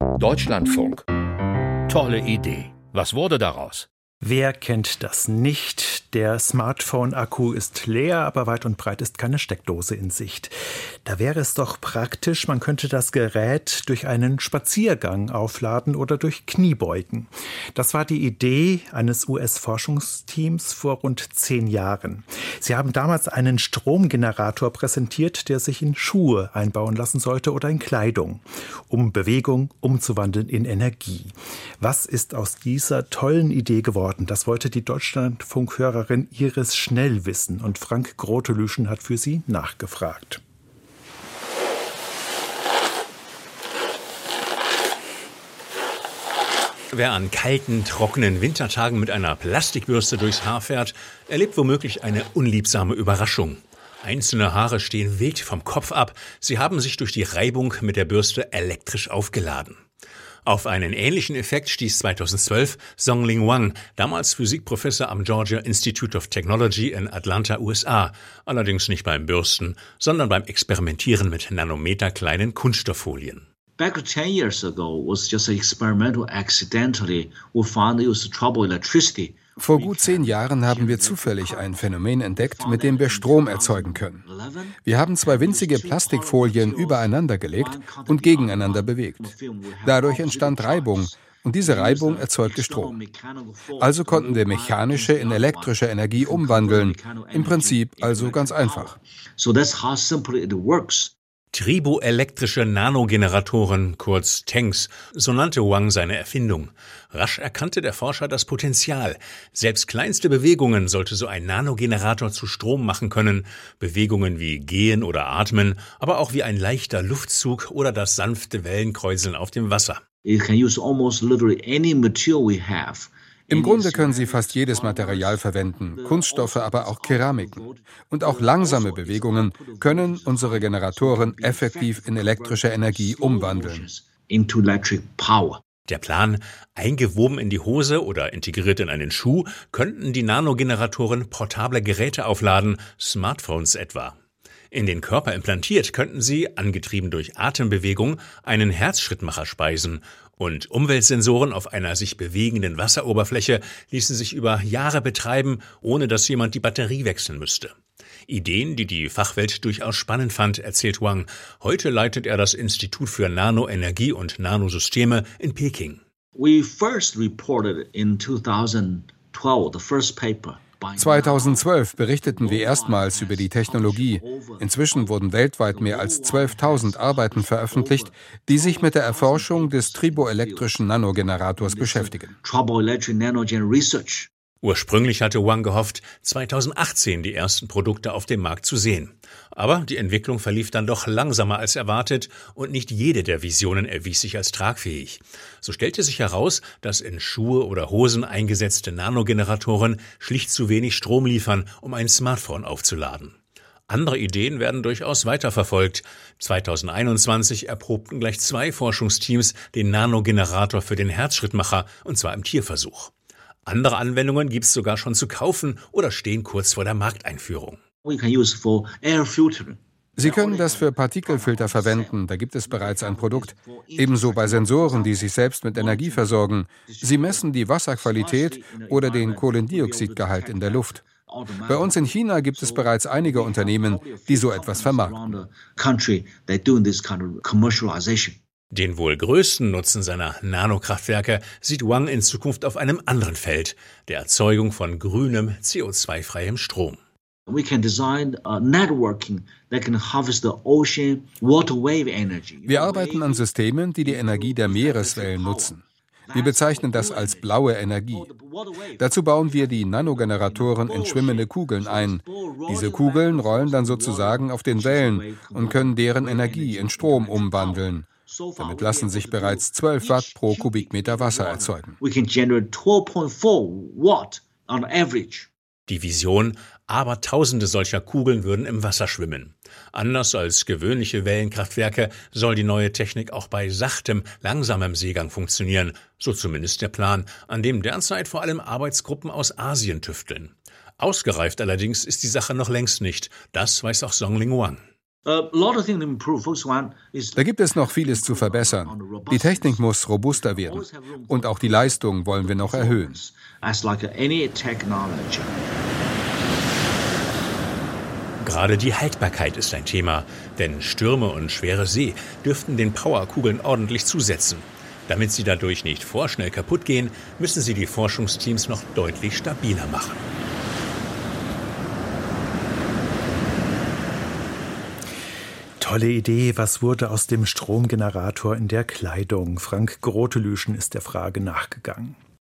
Deutschlandfunk. Tolle Idee. Was wurde daraus? Wer kennt das nicht? Der Smartphone-Akku ist leer, aber weit und breit ist keine Steckdose in Sicht. Da wäre es doch praktisch, man könnte das Gerät durch einen Spaziergang aufladen oder durch Kniebeugen. Das war die Idee eines US-Forschungsteams vor rund zehn Jahren. Sie haben damals einen Stromgenerator präsentiert, der sich in Schuhe einbauen lassen sollte oder in Kleidung, um Bewegung umzuwandeln in Energie. Was ist aus dieser tollen Idee geworden? worden. Das wollte die Deutschlandfunkhörerin Iris Schnell wissen und Frank Grotelüschen hat für sie nachgefragt. Wer an kalten, trockenen Wintertagen mit einer Plastikbürste durchs Haar fährt, erlebt womöglich eine unliebsame Überraschung. Einzelne Haare stehen wild vom Kopf ab, sie haben sich durch die Reibung mit der Bürste elektrisch aufgeladen. Auf einen ähnlichen Effekt stieß 2012 Songling Wang, damals Physikprofessor am Georgia Institute of Technology in Atlanta, USA, allerdings nicht beim Bürsten, sondern beim Experimentieren mit nanometerkleinen Kunststofffolien. Back 10 years ago was just experimental accidentally we found it was trouble electricity vor gut zehn Jahren haben wir zufällig ein Phänomen entdeckt, mit dem wir Strom erzeugen können. Wir haben zwei winzige Plastikfolien übereinander gelegt und gegeneinander bewegt. Dadurch entstand Reibung und diese Reibung erzeugte Strom. Also konnten wir mechanische in elektrische Energie umwandeln. Im Prinzip also ganz einfach. Triboelektrische Nanogeneratoren, kurz Tanks, so nannte Wang seine Erfindung. Rasch erkannte der Forscher das Potenzial. Selbst kleinste Bewegungen sollte so ein Nanogenerator zu Strom machen können. Bewegungen wie Gehen oder Atmen, aber auch wie ein leichter Luftzug oder das sanfte Wellenkräuseln auf dem Wasser. It can use almost literally any material we have im Grunde können Sie fast jedes Material verwenden, Kunststoffe, aber auch Keramiken. Und auch langsame Bewegungen können unsere Generatoren effektiv in elektrische Energie umwandeln. Der Plan, eingewoben in die Hose oder integriert in einen Schuh, könnten die Nanogeneratoren portable Geräte aufladen, Smartphones etwa. In den Körper implantiert könnten sie, angetrieben durch Atembewegung, einen Herzschrittmacher speisen und Umweltsensoren auf einer sich bewegenden Wasseroberfläche ließen sich über Jahre betreiben, ohne dass jemand die Batterie wechseln müsste. Ideen, die die Fachwelt durchaus spannend fand, erzählt Wang. Heute leitet er das Institut für Nanoenergie und Nanosysteme in Peking. We first reported in 2012 the first paper 2012 berichteten wir erstmals über die Technologie. Inzwischen wurden weltweit mehr als 12.000 Arbeiten veröffentlicht, die sich mit der Erforschung des triboelektrischen Nanogenerators beschäftigen. Ursprünglich hatte Wang gehofft, 2018 die ersten Produkte auf dem Markt zu sehen. Aber die Entwicklung verlief dann doch langsamer als erwartet und nicht jede der Visionen erwies sich als tragfähig. So stellte sich heraus, dass in Schuhe oder Hosen eingesetzte Nanogeneratoren schlicht zu wenig Strom liefern, um ein Smartphone aufzuladen. Andere Ideen werden durchaus weiterverfolgt. 2021 erprobten gleich zwei Forschungsteams den Nanogenerator für den Herzschrittmacher, und zwar im Tierversuch. Andere Anwendungen gibt es sogar schon zu kaufen oder stehen kurz vor der Markteinführung. Sie können das für Partikelfilter verwenden, da gibt es bereits ein Produkt. Ebenso bei Sensoren, die sich selbst mit Energie versorgen. Sie messen die Wasserqualität oder den Kohlendioxidgehalt in der Luft. Bei uns in China gibt es bereits einige Unternehmen, die so etwas vermarkten. Den wohl größten Nutzen seiner Nanokraftwerke sieht Wang in Zukunft auf einem anderen Feld, der Erzeugung von grünem, CO2-freiem Strom. Wir arbeiten an Systemen, die die Energie der Meereswellen nutzen. Wir bezeichnen das als blaue Energie. Dazu bauen wir die Nanogeneratoren in schwimmende Kugeln ein. Diese Kugeln rollen dann sozusagen auf den Wellen und können deren Energie in Strom umwandeln. Damit lassen sich bereits 12 Watt pro Kubikmeter Wasser erzeugen. Die Vision, aber tausende solcher Kugeln würden im Wasser schwimmen. Anders als gewöhnliche Wellenkraftwerke soll die neue Technik auch bei sachtem, langsamem Seegang funktionieren, so zumindest der Plan, an dem derzeit vor allem Arbeitsgruppen aus Asien tüfteln. Ausgereift allerdings ist die Sache noch längst nicht, das weiß auch Song Ling Wang. Da gibt es noch vieles zu verbessern. Die Technik muss robuster werden und auch die Leistung wollen wir noch erhöhen. Gerade die Haltbarkeit ist ein Thema, denn Stürme und schwere See dürften den Powerkugeln ordentlich zusetzen. Damit sie dadurch nicht vorschnell kaputt gehen, müssen sie die Forschungsteams noch deutlich stabiler machen. Tolle Idee. Was wurde aus dem Stromgenerator in der Kleidung? Frank Grotelüschen ist der Frage nachgegangen.